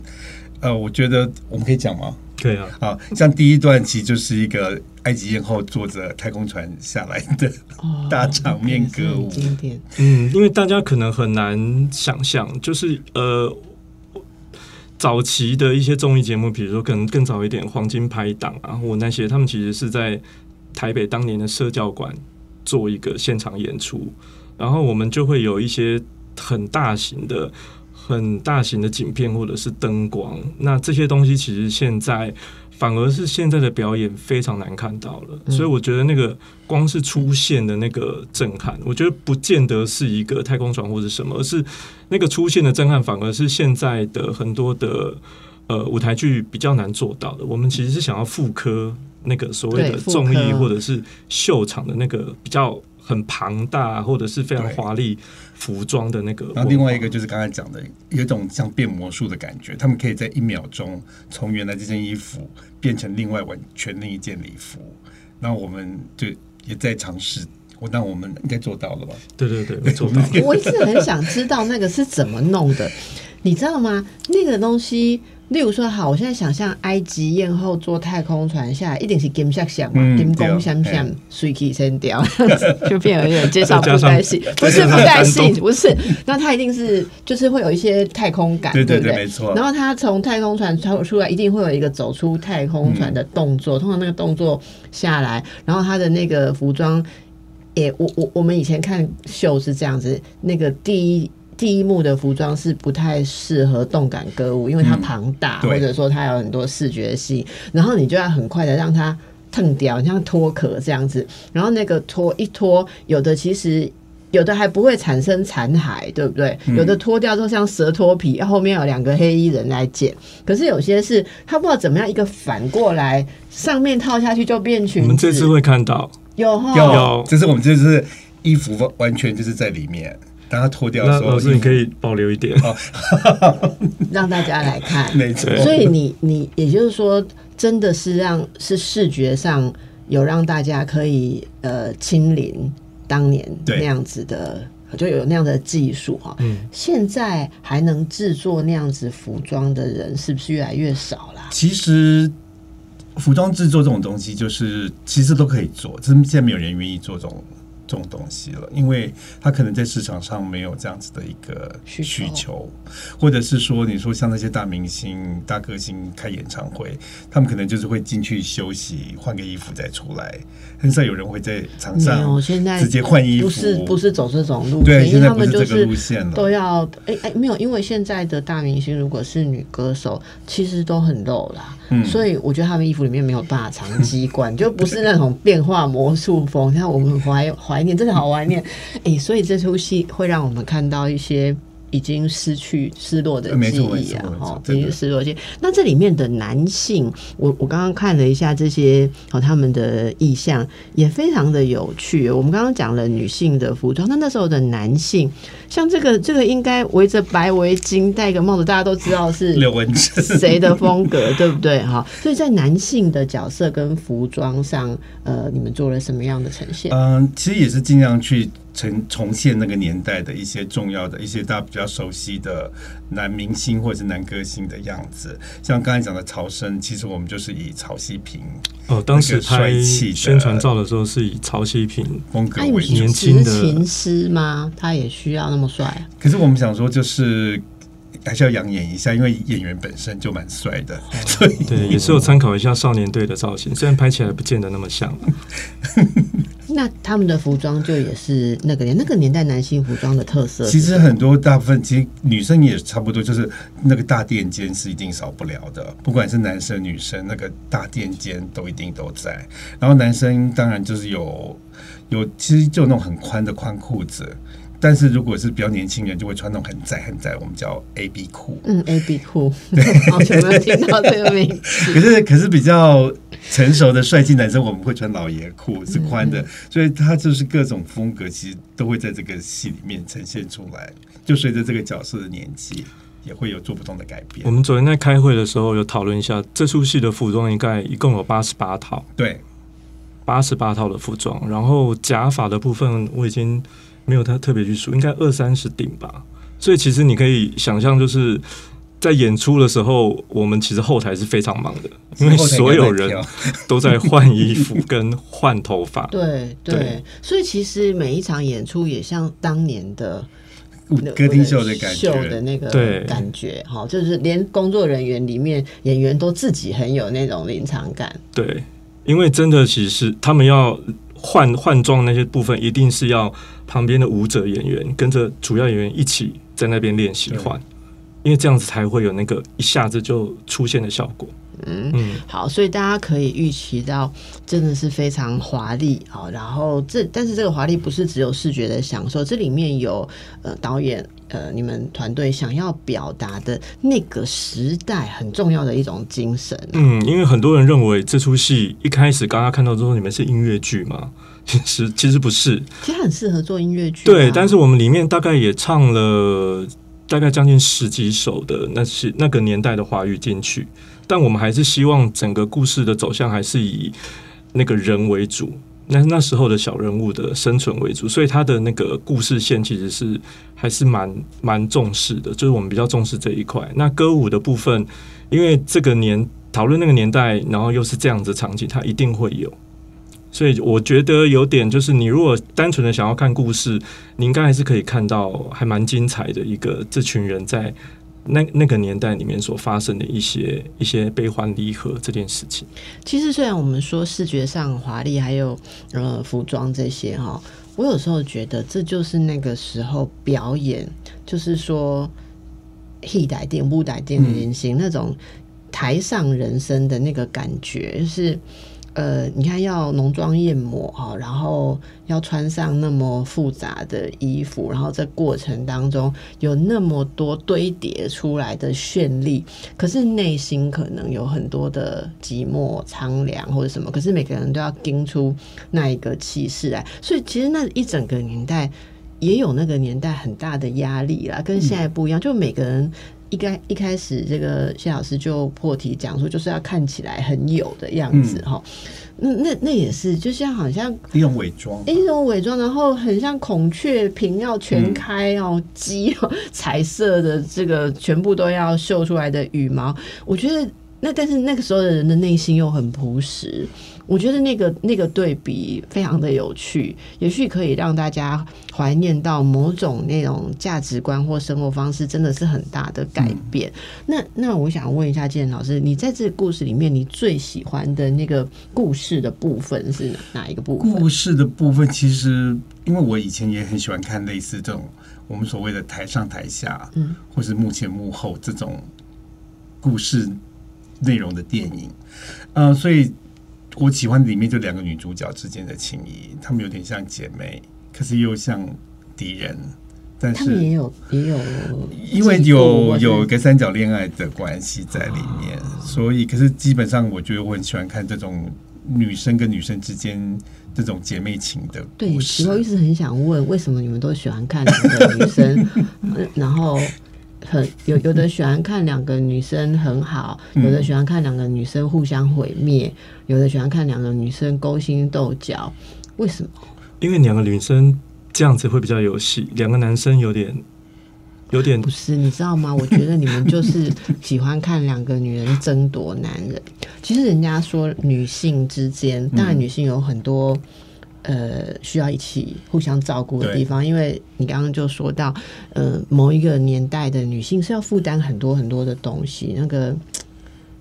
[SPEAKER 3] 呃，我觉得我们可以讲吗？
[SPEAKER 2] 可以啊。
[SPEAKER 3] 啊，像第一段其实就是一个埃及艳后坐着太空船下来的
[SPEAKER 1] 哦
[SPEAKER 3] 大场面歌舞。
[SPEAKER 2] 嗯，因为大家可能很难想象，就是呃，早期的一些综艺节目，比如说可能更早一点《黄金拍档》啊，或那些，他们其实是在台北当年的社教馆做一个现场演出，然后我们就会有一些很大型的。很大型的景片或者是灯光，那这些东西其实现在反而是现在的表演非常难看到了，所以我觉得那个光是出现的那个震撼，我觉得不见得是一个太空船或者什么，而是那个出现的震撼，反而是现在的很多的呃舞台剧比较难做到的。我们其实是想要复刻那个所谓的综艺或者是秀场的那个比较很庞大或者是非常华丽服装的那个。
[SPEAKER 3] 然后另外一个就是刚才讲的，有一种像变魔术的感觉，他们可以在一秒钟从原来这件衣服变成另外完全另一件礼服。那我们就也在尝试，我那我们应该做到了吧？
[SPEAKER 2] 对对对，我做到了。
[SPEAKER 1] 我一直很想知道那个是怎么弄的，你知道吗？那个东西，例如说，好，我现在想象埃及艳后坐太空船下来，一定是金闪闪嘛，
[SPEAKER 3] 嗯
[SPEAKER 1] 金光闪
[SPEAKER 3] 对
[SPEAKER 1] 闪，水起身掉，就变有点介绍布
[SPEAKER 2] 再加上
[SPEAKER 1] 袋戏，不是
[SPEAKER 2] 再加上
[SPEAKER 1] 布袋戏
[SPEAKER 2] 感，动
[SPEAKER 1] 不是，那它一定是就是会有一些太空感，
[SPEAKER 3] 对对对，
[SPEAKER 1] 不对？
[SPEAKER 3] 没错。
[SPEAKER 1] 然后他从太空船出出来，一定会有一个走出太空船的动作。通常那个动作下来，然后他的那个服装，也我我我们以前看秀是这样子，那个第一。第一幕的服装是不太适合动感歌舞，因为它
[SPEAKER 3] 嗯
[SPEAKER 1] 庞大，
[SPEAKER 3] 对
[SPEAKER 1] 或者说它有很多视觉性，然后你就要很快的让它腾掉，像脱壳这样子，然后那个脱一脱，有的其实有的还不会产生残骸，对不对？
[SPEAKER 3] 嗯
[SPEAKER 1] 有的脱掉之后像蛇脱皮，后面有两个黑衣人来剪。可是有些是他不知道怎么样一个反过来，上面套下去就变裙子。
[SPEAKER 2] 我们这次会看到，
[SPEAKER 1] 有哈，
[SPEAKER 3] 有
[SPEAKER 2] 有，
[SPEAKER 3] 这是我们这次衣服完全就是在里面，当它脱掉的时候，
[SPEAKER 2] 那老师你可以保留一点。
[SPEAKER 1] 让大家来看。
[SPEAKER 3] 没错，
[SPEAKER 1] 所以你你也就是说，真的是让是视觉上有让大家可以呃亲临当年
[SPEAKER 3] 对
[SPEAKER 1] 那样子的，就有那样的技术哈。
[SPEAKER 2] 嗯，
[SPEAKER 1] 现在还能制作那样子服装的人，是不是越来越少啦？
[SPEAKER 3] 其实服装制作这种东西，就是其实都可以做，只是现在没有人愿意做这种这种东西了，因为他可能在市场上没有这样子的一个
[SPEAKER 1] 需求。
[SPEAKER 3] 需求，或者是说，你说像那些大明星、大歌星开演唱会，他们可能就是会进去休息，换个衣服再出来，很少有人会在场，上
[SPEAKER 1] 现在
[SPEAKER 3] 直接换衣服，
[SPEAKER 1] 不是不是走这种路
[SPEAKER 3] 对，
[SPEAKER 1] 线，因
[SPEAKER 3] 现在
[SPEAKER 1] 为他们就
[SPEAKER 3] 不是这个路线了，
[SPEAKER 1] 都要哎哎没有，因为现在的大明星如果是女歌手，其实都很露啦，所以我觉得他们衣服里面没有办法藏机关，就不是那种变化魔术风。像我们怀怀念，真的好怀念哎，所以这出戏会让我们看到一些。已经失去、失落的记忆啊哈，已经失落记忆。那这里面的男性，我我刚刚看了一下这些哦，他们的意象也非常的有趣。我们刚刚讲了女性的服装，那那时候的男性，像这个 这个应该围着白围巾，戴个帽子，大家都知道是
[SPEAKER 3] 刘文正
[SPEAKER 1] 谁的风格，对不对？哈，所以在男性的角色跟服装上，呃，你们做了什么样的呈现？
[SPEAKER 3] 嗯，其实也是尽量去重重现那个年代的一些重要的一些大家比较熟悉的男明星或者是男歌星的样子。像刚才讲的曹生，其实我们就是以曹希平
[SPEAKER 2] 哦，当时拍宣传照的时候是以曹希平
[SPEAKER 3] 风格为主。
[SPEAKER 2] 年轻的
[SPEAKER 1] 执琴师吗？他也需要那么帅？
[SPEAKER 3] 可是我们想说，就是还是要养眼一下，因为演员本身就蛮帅的，所以
[SPEAKER 2] 对，也是有参考一下少年队的造型，虽然拍起来不见得那么像。
[SPEAKER 1] 那他们的服装就也是那个年那个年代男性服装的特色。
[SPEAKER 3] 其实很多大部分其实女生也差不多，就是那个大垫肩是一定少不了的，不管是男生女生，那个大垫肩都一定都在。然后男生当然就是有有，其实就那种很宽的宽裤子，但是如果是比较年轻人，就会穿那种很窄很窄，我们叫 A B 裤。
[SPEAKER 1] 嗯，A B 裤，好久没有听到这个名字。
[SPEAKER 3] 可是可是比较成熟的帅气男生，我们会穿老爷裤，是宽的，所以他就是各种风格，其实都会在这个戏里面呈现出来。就随着这个角色的年纪，也会有做不同的改变
[SPEAKER 2] 我。们昨天在开会的时候有讨论一下，这出戏的服装应该一共有八十八套，
[SPEAKER 3] 对，
[SPEAKER 2] 八十八套的服装，然后假发的部分我已经没有他特别去数，应该二三十顶吧。所以其实你可以想象，就是在演出的时候，我们其实后台是非常忙的，因为所有人 都在换衣服跟换头发。
[SPEAKER 1] 对对
[SPEAKER 2] 对，
[SPEAKER 1] 所以其实每一场演出也像当年的
[SPEAKER 3] 歌厅秀的感
[SPEAKER 1] 秀的
[SPEAKER 3] 觉。
[SPEAKER 1] 那个
[SPEAKER 2] 对
[SPEAKER 1] 感觉，哈，就是连工作人员里面演员都自己很有那种临场感。
[SPEAKER 2] 对，因为真的其实他们要换换装那些部分，一定是要旁边的舞者演员跟着主要演员一起在那边练习换，因为这样子才会有那个一下子就出现的效果。
[SPEAKER 1] 嗯
[SPEAKER 2] 嗯，
[SPEAKER 1] 好，所以大家可以预期到，真的是非常华丽啊。然后这，但是这个华丽不是只有视觉的享受，这里面有呃导演呃你们团队想要表达的那个时代很重要的一种精神。
[SPEAKER 2] 嗯，因为很多人认为这出戏一开始刚刚看到之后，你们是音乐剧嘛？其实其实不是，
[SPEAKER 1] 其实很适合做音乐剧啊、
[SPEAKER 2] 对，但是我们里面大概也唱了大概将近十几首的那是那个年代的华语进去，但我们还是希望整个故事的走向还是以那个人为主，那那时候的小人物的生存为主，所以他的那个故事线其实是还是蛮蛮重视的，就是我们比较重视这一块。那歌舞的部分，因为这个年讨论那个年代，然后又是这样子场景，它一定会有。所以我觉得有点就是，你如果单纯的想要看故事，你应该还是可以看到还蛮精彩的一个这群人在那那个年代里面所发生的一些一些悲欢离合这件事情。
[SPEAKER 1] 其实虽然我们说视觉上华丽，还有呃服装这些哈，我有时候觉得这就是那个时候表演，就是说戏台电、舞台电连行、那种台上人生的那个感觉，就是。呃，你看要浓妆艳抹哈，然后要穿上那么复杂的衣服，然后在过程当中有那么多堆叠出来的绚丽，可是内心可能有很多的寂寞、苍凉或者什么，可是每个人都要盯出那一个气势来，所以其实那一整个年代也有那个年代很大的压力啦，跟现在不一样，就每个人。一开一开始，这个谢老师就破题讲说，就是要看起来很有的样子哈。那那那也是，就像好像
[SPEAKER 3] 一种伪装，
[SPEAKER 1] 一种伪装，然后很像孔雀屏要全开哦，鸡、哦、彩色的这个全部都要秀出来的羽毛，我觉得。那但是那个时候的人的内心又很朴实，我觉得那个那个对比非常的有趣，也许可以让大家怀念到某种那种价值观或生活方式真的是很大的改变。那那我想问一下建老师，你在这个故事里面，你最喜欢的那个故事的部分是哪一个部分？
[SPEAKER 3] 故事的部分其实，因为我以前也很喜欢看类似这种我们所谓的台上台下，
[SPEAKER 1] 嗯，
[SPEAKER 3] 或是幕前幕后这种故事内容的电影，呃，所以我喜欢里面就两个女主角之间的情谊，她们有点像姐妹，可是又像敌人，但
[SPEAKER 1] 他们也有也有，
[SPEAKER 3] 因为有有一个三角恋爱的关系在里面，所以可是基本上我觉得我很喜欢看这种女生跟女生之间这种姐妹情的
[SPEAKER 1] 对，
[SPEAKER 3] 故
[SPEAKER 1] 其实我一。直很想问，为什么你们都喜欢看两个女生，呃然后很有有的喜欢看两个女生很好，有的喜欢看两个女生互相毁灭，有的喜欢看两个女生勾心斗角，为什么？
[SPEAKER 2] 因为两个女生这样子会比较有戏，两个男生有点有点
[SPEAKER 1] 不是，你知道吗？我觉得你们就是喜欢看两个女人争夺男人。其实人家说女性之间，当然女性有很多。呃，需要一起互相照顾的地方，因为你刚刚就说到，呃，某一个年代的女性是要负担很多很多的东西，那个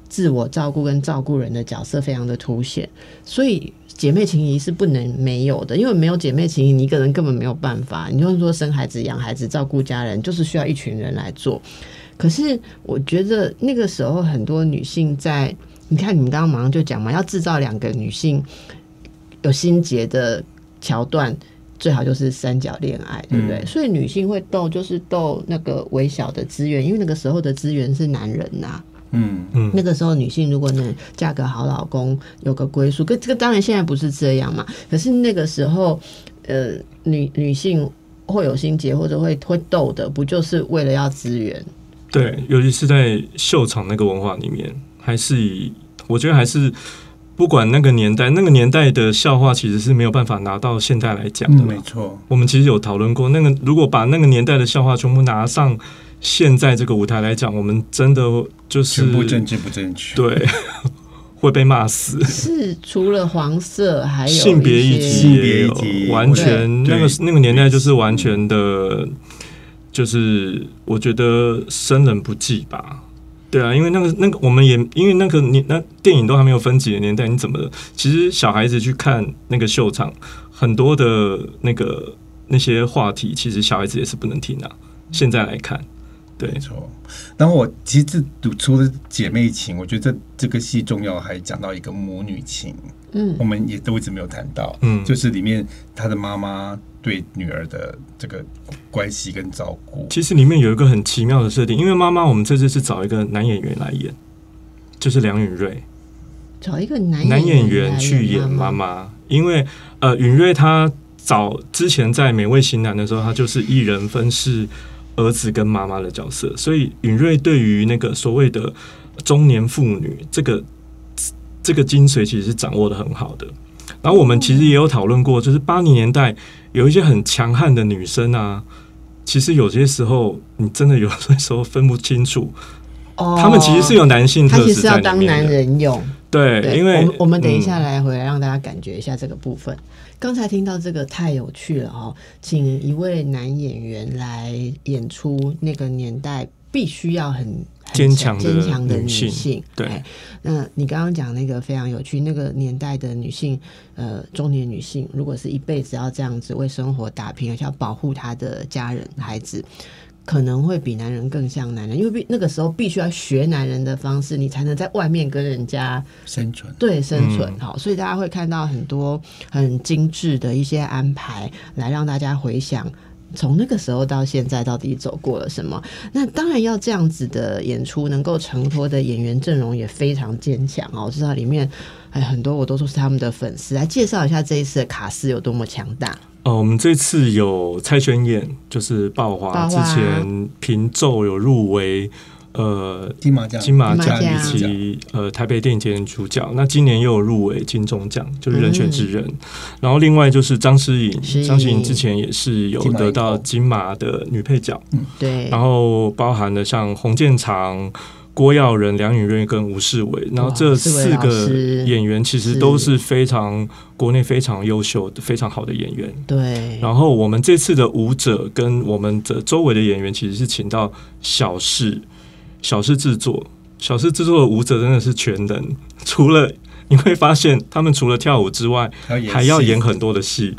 [SPEAKER 1] 自我照顾跟照顾人的角色非常的凸显，所以姐妹情谊是不能没有的，因为没有姐妹情谊，你一个人根本没有办法。你就是说生孩子、养孩子、照顾家人，就是需要一群人来做。可是我觉得那个时候很多女性在，你看你们刚刚马上就讲嘛，要制造两个女性有心结的桥段。最好就是三角恋爱，对不对？
[SPEAKER 3] 嗯
[SPEAKER 1] 所以女性会斗，就是斗那个微小的资源，因为那个时候的资源是男人呐、
[SPEAKER 3] 嗯，
[SPEAKER 2] 嗯
[SPEAKER 1] 那个时候女性如果能嫁个好老公，有个归宿，跟这个当然现在不是这样嘛。可是那个时候，呃，女女性会有心结或者会会斗的，不就是为了要资源？
[SPEAKER 2] 对，尤其是在秀场那个文化里面，还是以我觉得还是不管那个年代，那个年代的笑话其实是没有办法拿到现代来讲的
[SPEAKER 3] 嗯，没错，
[SPEAKER 2] 我们其实有讨论过，那个如果把那个年代的笑话全部拿上现在这个舞台来讲，我们真的就是
[SPEAKER 3] 全部政治不正确。
[SPEAKER 2] 对 会被骂死。
[SPEAKER 1] 是除了黄色，还有
[SPEAKER 2] 性别议题，完全那个那个年代就是完全的，就是我觉得生人不忌吧。对啊，因为那个那个我们也因为那个你那电影都还没有分级的年代，你怎么其实小孩子去看那个秀场，很多的那个那些话题，其实小孩子也是不能听啊。现在来看，对
[SPEAKER 3] 没错。然后我其实这除了姐妹情，我觉得这这个戏重要还讲到一个母女情，
[SPEAKER 1] 嗯
[SPEAKER 3] 我们也都一直没有谈到，
[SPEAKER 2] 嗯
[SPEAKER 3] 就是里面他的妈妈对女儿的这个关系跟照顾。
[SPEAKER 2] 其实里面有一个很奇妙的设定，因为妈妈我们这次是找一个男演员来演，就是梁允瑞。
[SPEAKER 1] 找一个男
[SPEAKER 2] 男演
[SPEAKER 1] 员
[SPEAKER 2] 员去演妈妈，因为呃，允瑞他早之前在《美味型男》的时候，他就是一人分饰儿子跟妈妈的角色，所以允瑞对于那个所谓的中年妇女这个这个精髓其实是掌握的很好的。然后我们其实也有讨论过，就是八零年代有一些很强悍的女生啊，其实有些时候你真的有些时候分不清楚，
[SPEAKER 1] 哦，
[SPEAKER 2] 他们其实是有男性
[SPEAKER 1] 他其实要
[SPEAKER 2] 特质在里面
[SPEAKER 1] 当男。人用。
[SPEAKER 2] 对，
[SPEAKER 1] 对，
[SPEAKER 2] 因为
[SPEAKER 1] 我们等一下
[SPEAKER 2] 嗯
[SPEAKER 1] 来回来让大家感觉一下这个部分。刚才听到这个太有趣了哦，请一位男演员来演出那个年代必须要很很
[SPEAKER 2] 坚强的
[SPEAKER 1] 坚强的女
[SPEAKER 2] 女性
[SPEAKER 1] 性。
[SPEAKER 2] 对
[SPEAKER 1] 哎那你刚刚讲那个非常有趣，那个年代的女性，呃，中年女性，如果是一辈子要这样子为生活打拼，而且要保护她的家人孩子。可能会比男人更像男人，因为必那个时候必须要学男人的方式，你才能在外面跟人家
[SPEAKER 3] 生存，
[SPEAKER 1] 对生存
[SPEAKER 2] 嗯
[SPEAKER 1] 好，所以大家会看到很多很精致的一些安排，来让大家回想从那个时候到现在到底走过了什么。那当然要这样子的演出，能够承托的演员阵容也非常坚强哦。我知道里面哎很多我都说是他们的粉丝，来介绍一下这一次的卡斯有多么强大。
[SPEAKER 2] 哦，我们这次有蔡宣演，就是爆华之前平咒有入围呃
[SPEAKER 3] 金马奖，
[SPEAKER 2] 金马奖以及呃台北电影节的主角，那今年又有入围金钟奖，就是人选之人。然后另外就是张诗颖张诗颖之前也是有得到金马的女配角，
[SPEAKER 1] 对，
[SPEAKER 2] 然后包含了像洪建长。郭耀仁、梁允瑞跟吴世伟，然后这四个演员其实都是非常国内非常优秀的、非常好的演员。
[SPEAKER 1] 对。
[SPEAKER 2] 然后我们这次的舞者跟我们的周围的演员，其实是请到小事小事制作，小事制作的舞者真的是全能，除了你会发现他们除了跳舞之外，还要演很多的戏。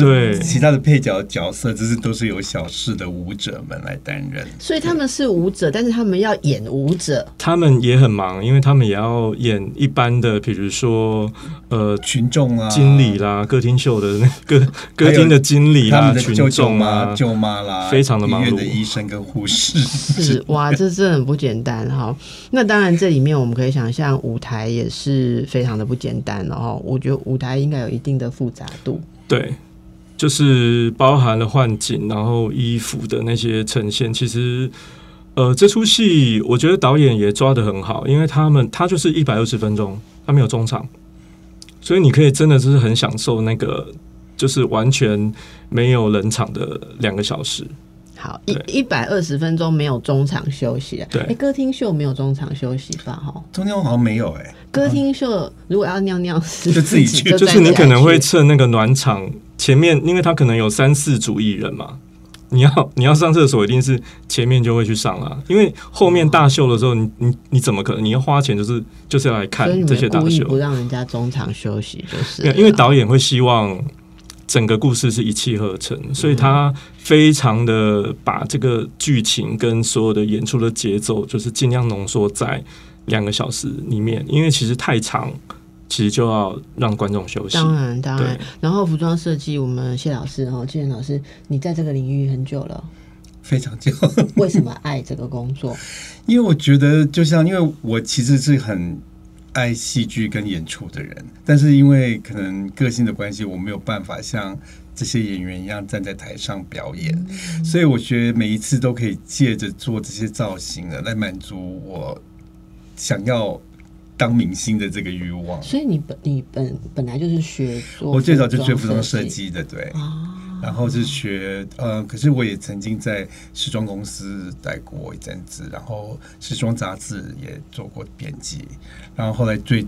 [SPEAKER 2] 对，
[SPEAKER 3] 其他的配角角色，就是都是由小事的舞者们来担任。
[SPEAKER 1] 所以他们是舞者，但是他们要演舞者。
[SPEAKER 2] 他们也很忙，因为他们也要演一般的，比如说呃
[SPEAKER 3] 群众啊、
[SPEAKER 2] 经理啦、歌厅秀的 那个歌厅的经理啦、群众
[SPEAKER 3] 啊、舅妈啦，
[SPEAKER 2] 非常的忙碌。
[SPEAKER 3] 的医生跟护士
[SPEAKER 1] 是哇，这真的很不简单哈。那当然，这里面我们可以想象，舞台也是非常的不简单哦。我觉得舞台应该有一定的复杂度。
[SPEAKER 2] 对。就是包含了幻景，然后衣服的那些呈现，其实，呃，这出戏我觉得导演也抓的很好，因为他们他就是一百二十分钟，他没有中场，所以你可以真的就是很享受那个，就是完全没有冷场的两个小时。
[SPEAKER 1] 好，一一百二十分钟没有中场休息。
[SPEAKER 2] 对，
[SPEAKER 1] 哎，歌厅秀没有中场休息吧？哈，
[SPEAKER 3] 中间好像没有哎。
[SPEAKER 1] 歌厅秀如果要尿尿是
[SPEAKER 3] 就自己去，
[SPEAKER 2] 就是你可能会趁那个暖场前面，因为他可能有三四组艺人嘛，你要你要上厕所一定是前面就会去上了，因为后面大秀的时候，你你你怎么可能？你要花钱就是就是要来看这些大秀，
[SPEAKER 1] 不让人家中场休息就是，
[SPEAKER 2] 因为导演会希望。整个故事是一气呵成，所以他非常的把这个剧情跟所有的演出的节奏，就是尽量浓缩在两个小时里面。因为其实太长，其实就要让观众休息。
[SPEAKER 1] 当然，当然。然后服装设计，我们谢老师，哈，谢老师，你在这个领域很久了，
[SPEAKER 3] 非常久。
[SPEAKER 1] 为什么爱这个工作？
[SPEAKER 3] 因为我觉得，就像因为我其实是很。爱戏剧跟演出的人，但是因为可能个性的关系，我没有办法像这些演员一样站在台上表演，所以我觉得每一次都可以借着做这些造型的来满足我想要当明星的这个欲望。
[SPEAKER 1] 所以你本你本本来就是学做，
[SPEAKER 3] 我最早就学服装设计的，对。然后是学呃，可是我也曾经在时装公司待过一阵子，然后时装杂志也做过编辑，然后后来最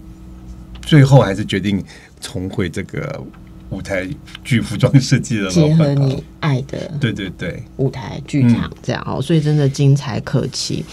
[SPEAKER 3] 最后还是决定重回这个舞台剧服装设计的
[SPEAKER 1] 结合你爱的
[SPEAKER 3] 对对对
[SPEAKER 1] 舞台剧场这样哦，所以真的精彩可期。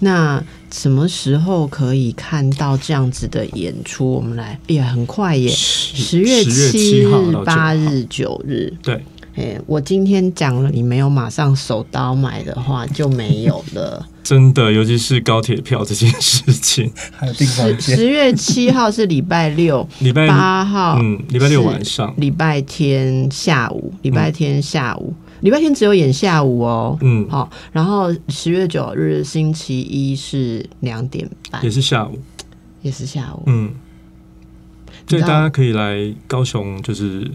[SPEAKER 1] 那什么时候可以看到这样子的演出？我们来，也很快耶，十月七日、八日、九日，
[SPEAKER 2] 对。
[SPEAKER 1] 哎，我今天讲了，你没有马上手刀买的话，就没有了。
[SPEAKER 2] 真的，尤其是高铁票这件事情。
[SPEAKER 1] 十十月七号是礼拜六，
[SPEAKER 2] 礼拜
[SPEAKER 1] 八号，
[SPEAKER 2] 嗯，礼拜六晚上，
[SPEAKER 1] 礼拜天下午，礼拜天下午，礼拜天只有演下午哦。嗯，好，然后十月九日星期一是两点半，
[SPEAKER 2] 也是下午，
[SPEAKER 1] 也是下午。
[SPEAKER 2] 嗯，所以大家可以来高雄，就是。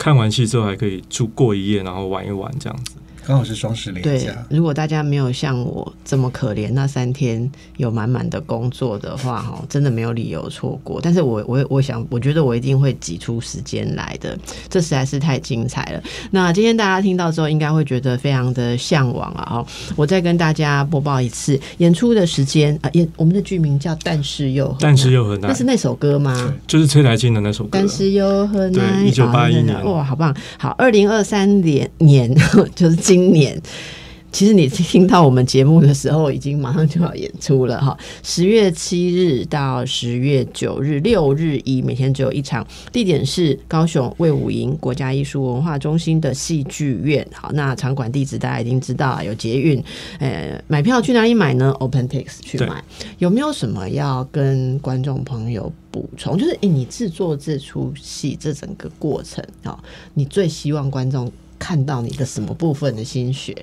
[SPEAKER 2] 看完戏之后还可以住过一夜，然后玩一玩这样子。
[SPEAKER 3] 刚好是双十连假。
[SPEAKER 1] 如果大家没有像我这么可怜，那三天有满满的工作的话，哈，真的没有理由错过。但是我我我想，我觉得我一定会挤出时间来的。这实在是太精彩了。那今天大家听到之后，应该会觉得非常的向往啊！哈，我再跟大家播报一次演出的时间啊。演我们的剧名叫《但是又
[SPEAKER 2] 但是又很难》，
[SPEAKER 1] 那是那首歌吗？
[SPEAKER 2] 就是崔台金的那首歌。
[SPEAKER 1] 但是又很难。
[SPEAKER 2] 对，一九八一年。
[SPEAKER 1] 哇，好棒！好，二零二三年年 就是。今今年，其实你听到我们节目的时候，已经马上就要演出了哈。十月七日到十月九日，六日一，每天只有一场，地点是高雄魏武营国家艺术文化中心的戏剧院。好，那场馆地址大家已经知道，有捷运。呃，买票去哪里买呢？OpenTix 去买。有没有什么要跟观众朋友补充？就是，诶，你制作这出戏这整个过程啊，你最希望观众。看到你的什么部分的心血？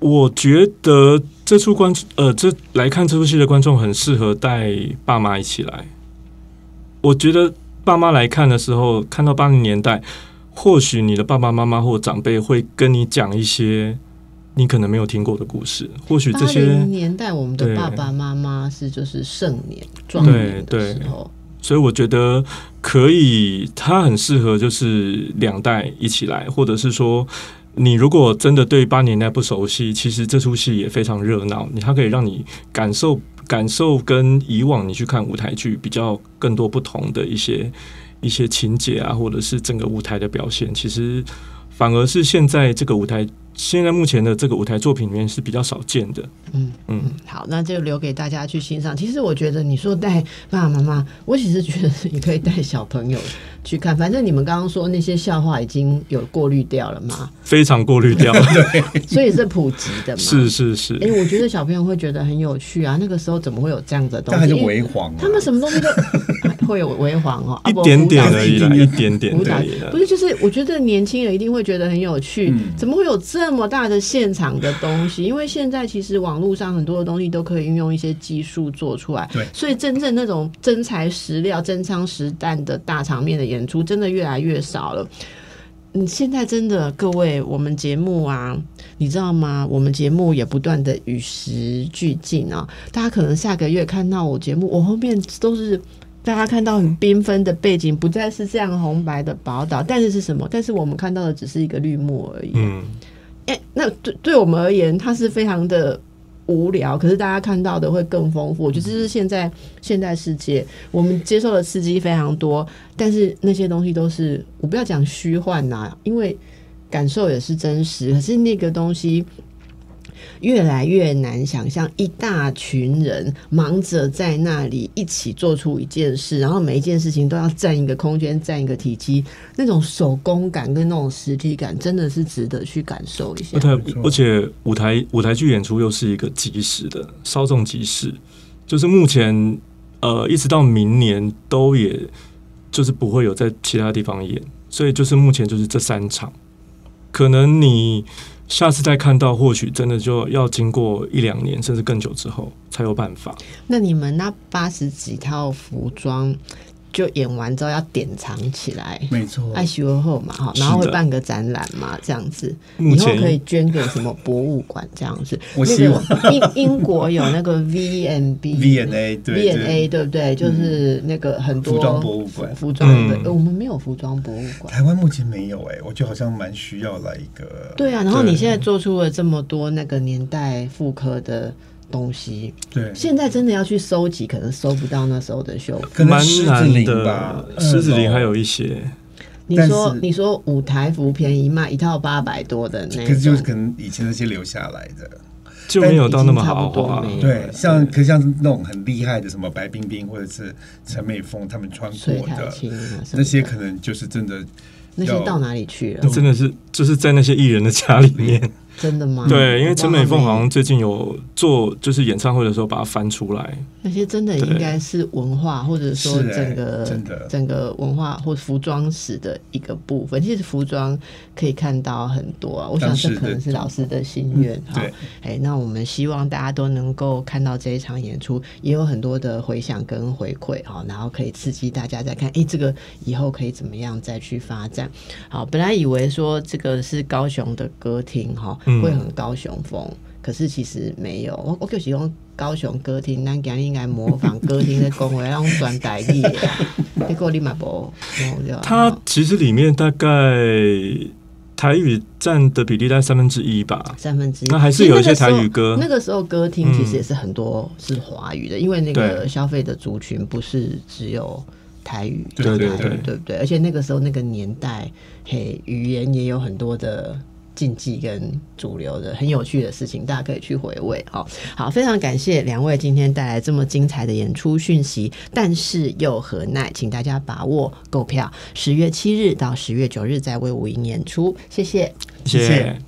[SPEAKER 2] 我觉得这出观呃，这来看这出戏的观众很适合带爸妈一起来。我觉得爸妈来看的时候，看到八零年代，或许你的爸爸妈妈或长辈会跟你讲一些你可能没有听过的故事。或许这些
[SPEAKER 1] 年代，我们的爸爸妈妈是就是盛年壮年的时候，
[SPEAKER 2] 所以我觉得。可以，它很适合就是两代一起来，或者是说，你如果真的对八年代不熟悉，其实这出戏也非常热闹。它可以让你感受感受跟以往你去看舞台剧比较更多不同的一些一些情节啊，或者是整个舞台的表现，其实反而是现在这个舞台。现在目前的这个舞台作品里面是比较少见的。
[SPEAKER 1] 嗯嗯，好，那就留给大家去欣赏。其实我觉得你说带爸爸妈妈，我其实觉得你可以带小朋友去看。反正你们刚刚说那些笑话已经有过滤掉了嘛，
[SPEAKER 2] 非常过滤掉，
[SPEAKER 3] 对，
[SPEAKER 1] 所以是普及的嘛。
[SPEAKER 2] 是是是。
[SPEAKER 1] 哎，我觉得小朋友会觉得很有趣啊。那个时候怎么会有这样的东西？
[SPEAKER 3] 还是为黄，
[SPEAKER 1] 他们什么东西都会有为黄哦，
[SPEAKER 2] 一点点而已，一点点而已。
[SPEAKER 1] 不是，就是我觉得年轻人一定会觉得很有趣。怎么会有这么大的现场的东西？因为现在其实网络上很多的东西都可以运用一些技术做出来。
[SPEAKER 3] 对，
[SPEAKER 1] 所以真正那种真材实料、真枪实弹的大场面的演出，真的越来越少了。嗯，现在真的各位，我们节目啊，你知道吗？我们节目也不断的与时俱进啊。大家可能下个月看到我节目，我后面都是。大家看到很缤纷的背景，不再是这样红白的宝岛，但是是什么？但是我们看到的只是一个绿幕而已。嗯，哎，那对对我们而言，它是非常的无聊。可是大家看到的会更丰富。我觉得这是现在现代世界，我们接受的刺激非常多，但是那些东西都是我不要讲虚幻呐，因为感受也是真实。可是那个东西。越来越难想象，一大群人忙着在那里一起做出一件事，然后每一件事情都要占一个空间、占一个体积，那种手工感跟那种实体感，真的是值得去感受一下。
[SPEAKER 2] 而且舞台舞台剧演出又是一个即时的，稍纵即逝，就是目前呃一直到明年都也就是不会有在其他地方演，所以就是目前就是这三场，可能你。下次再看到，或许真的就要经过一两年，甚至更久之后才有办法。
[SPEAKER 1] 那你们那八十几套服装？就演完之后要典藏起来，
[SPEAKER 3] 没错，
[SPEAKER 1] 爱修后嘛哈，然后会办个展览嘛，这样子，以后可以捐给什么博物馆这样子。
[SPEAKER 3] 我希望
[SPEAKER 1] 英英国有那个 V N B
[SPEAKER 3] V N A
[SPEAKER 1] V N A 对不对？就是那个很多
[SPEAKER 3] 服装博物馆，
[SPEAKER 1] 服装的，我们没有服装博物馆，
[SPEAKER 3] 台湾目前没有哎，我觉得好像蛮需要来一个。
[SPEAKER 1] 对啊，然后你现在做出了这么多那个年代复刻的。东西
[SPEAKER 3] 对，
[SPEAKER 1] 现在真的要去收集，可能收不到那时候的秀，
[SPEAKER 2] 蛮难的。狮子林还有一些，
[SPEAKER 1] 你说你说舞台服便宜卖一套八百多的那，
[SPEAKER 3] 可是就是可能以前那些留下来的
[SPEAKER 2] 就没有到那么豪华。
[SPEAKER 3] 对，像可像那种很厉害的什么白冰冰或者是陈美凤他们穿过的那些，可能就是真的
[SPEAKER 1] 那些到哪里去了？
[SPEAKER 2] 真的是就是在那些艺人的家里面。
[SPEAKER 1] 真的吗？
[SPEAKER 2] 对，因为陈美凤好像最近有做，就是演唱会的时候把它翻出来。
[SPEAKER 1] 那些真的应该是文化，或者说整个整个文化或服装史的一个部分。其实服装可以看到很多啊，我想这可能是老师的心愿哈。哎，那我们希望大家都能够看到这一场演出，也有很多的回响跟回馈哈，然后可以刺激大家再看，哎，这个以后可以怎么样再去发展？好，本来以为说这个是高雄的歌厅哈。会很高雄风，可是其实没有。我我就喜欢高雄歌厅，咱今应该模仿歌厅的工会，让转台语。结果你买不？
[SPEAKER 2] 它其实里面大概台语占的比例在三分之一吧，
[SPEAKER 1] 三分之一。
[SPEAKER 2] 那还是有一些台语歌。
[SPEAKER 1] 那个时候歌厅其实也是很多是华语的，因为那个消费的族群不是只有台语，
[SPEAKER 2] 对对对，
[SPEAKER 1] 对不对？而且那个时候那个年代，嘿，语言也有很多的。禁忌跟主流的很有趣的事情，大家可以去回味。哦，好，非常感谢两位今天带来这么精彩的演出讯息。但是又何奈，请大家把握购票，十月七日到十月九日在威武营演出。谢谢，
[SPEAKER 2] 谢谢。